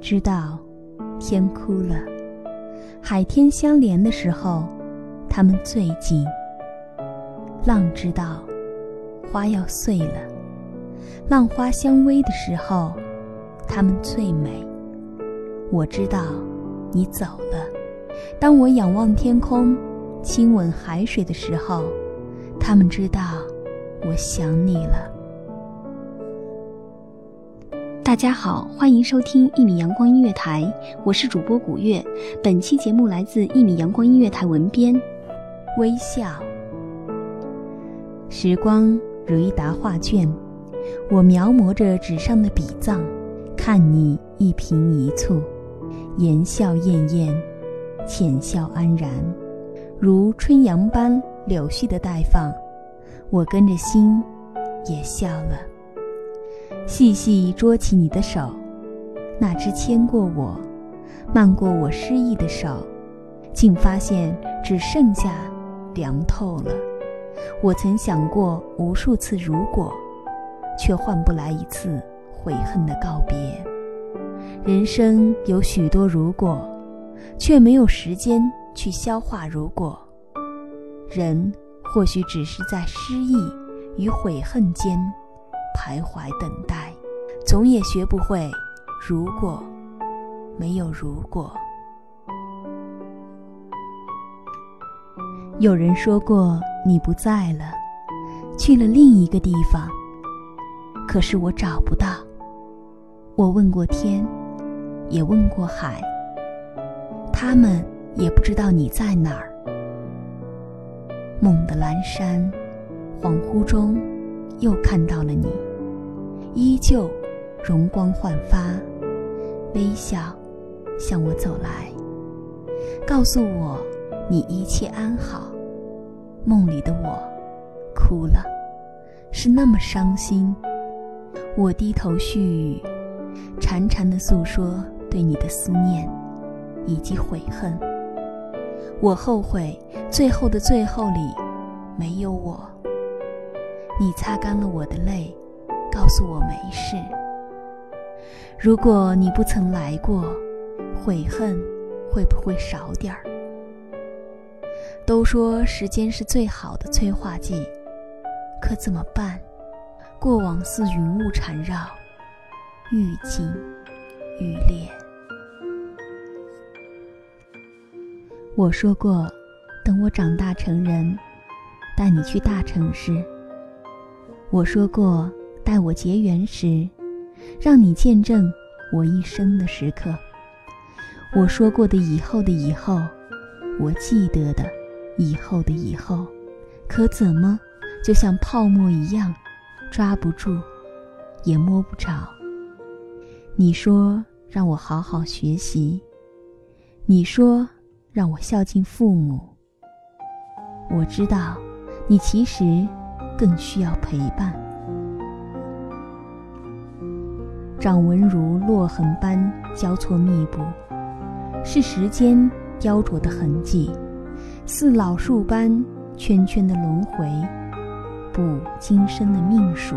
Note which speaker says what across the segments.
Speaker 1: 知道，天哭了。海天相连的时候，他们最近。浪知道，花要碎了。浪花相偎的时候，他们最美。我知道，你走了。当我仰望天空，亲吻海水的时候，他们知道，我想你了。
Speaker 2: 大家好，欢迎收听一米阳光音乐台，我是主播古月。本期节目来自一米阳光音乐台文编
Speaker 1: 微笑。时光如一沓画卷，我描摹着纸上的笔藏，看你一颦一蹙，言笑晏晏，浅笑安然，如春阳般柳絮的待放，我跟着心也笑了。细细捉起你的手，那只牵过我、漫过我失意的手，竟发现只剩下凉透了。我曾想过无数次如果，却换不来一次悔恨的告别。人生有许多如果，却没有时间去消化如果。人或许只是在失意与悔恨间。徘徊等待，总也学不会。如果没有如果，有人说过你不在了，去了另一个地方。可是我找不到。我问过天，也问过海，他们也不知道你在哪儿。梦的阑珊，恍惚中。又看到了你，依旧容光焕发，微笑向我走来，告诉我你一切安好。梦里的我哭了，是那么伤心。我低头絮语，潺潺的诉说对你的思念以及悔恨。我后悔，最后的最后里没有我。你擦干了我的泪，告诉我没事。如果你不曾来过，悔恨会不会少点儿？都说时间是最好的催化剂，可怎么办？过往似云雾缠绕，愈近愈烈。我说过，等我长大成人，带你去大城市。我说过，待我结缘时，让你见证我一生的时刻。我说过的以后的以后，我记得的以后的以后，可怎么就像泡沫一样，抓不住，也摸不着？你说让我好好学习，你说让我孝敬父母。我知道，你其实。更需要陪伴。掌纹如落痕般交错密布，是时间雕琢的痕迹；似老树般圈圈的轮回，不今生的命数。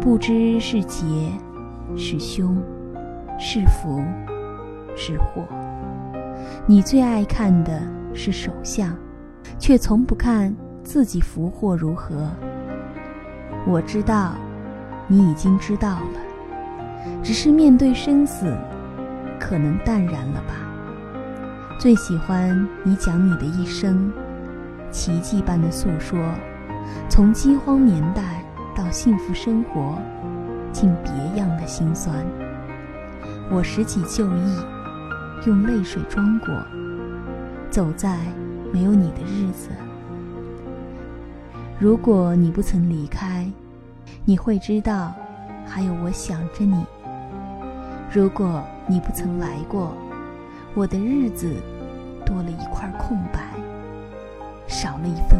Speaker 1: 不知是劫，是凶，是福，是祸。你最爱看的是手相，却从不看自己福祸如何。我知道，你已经知道了，只是面对生死，可能淡然了吧。最喜欢你讲你的一生，奇迹般的诉说，从饥荒年代到幸福生活，竟别样的心酸。我拾起旧忆，用泪水装过，走在没有你的日子。如果你不曾离开，你会知道，还有我想着你。如果你不曾来过，我的日子多了一块空白，少了一份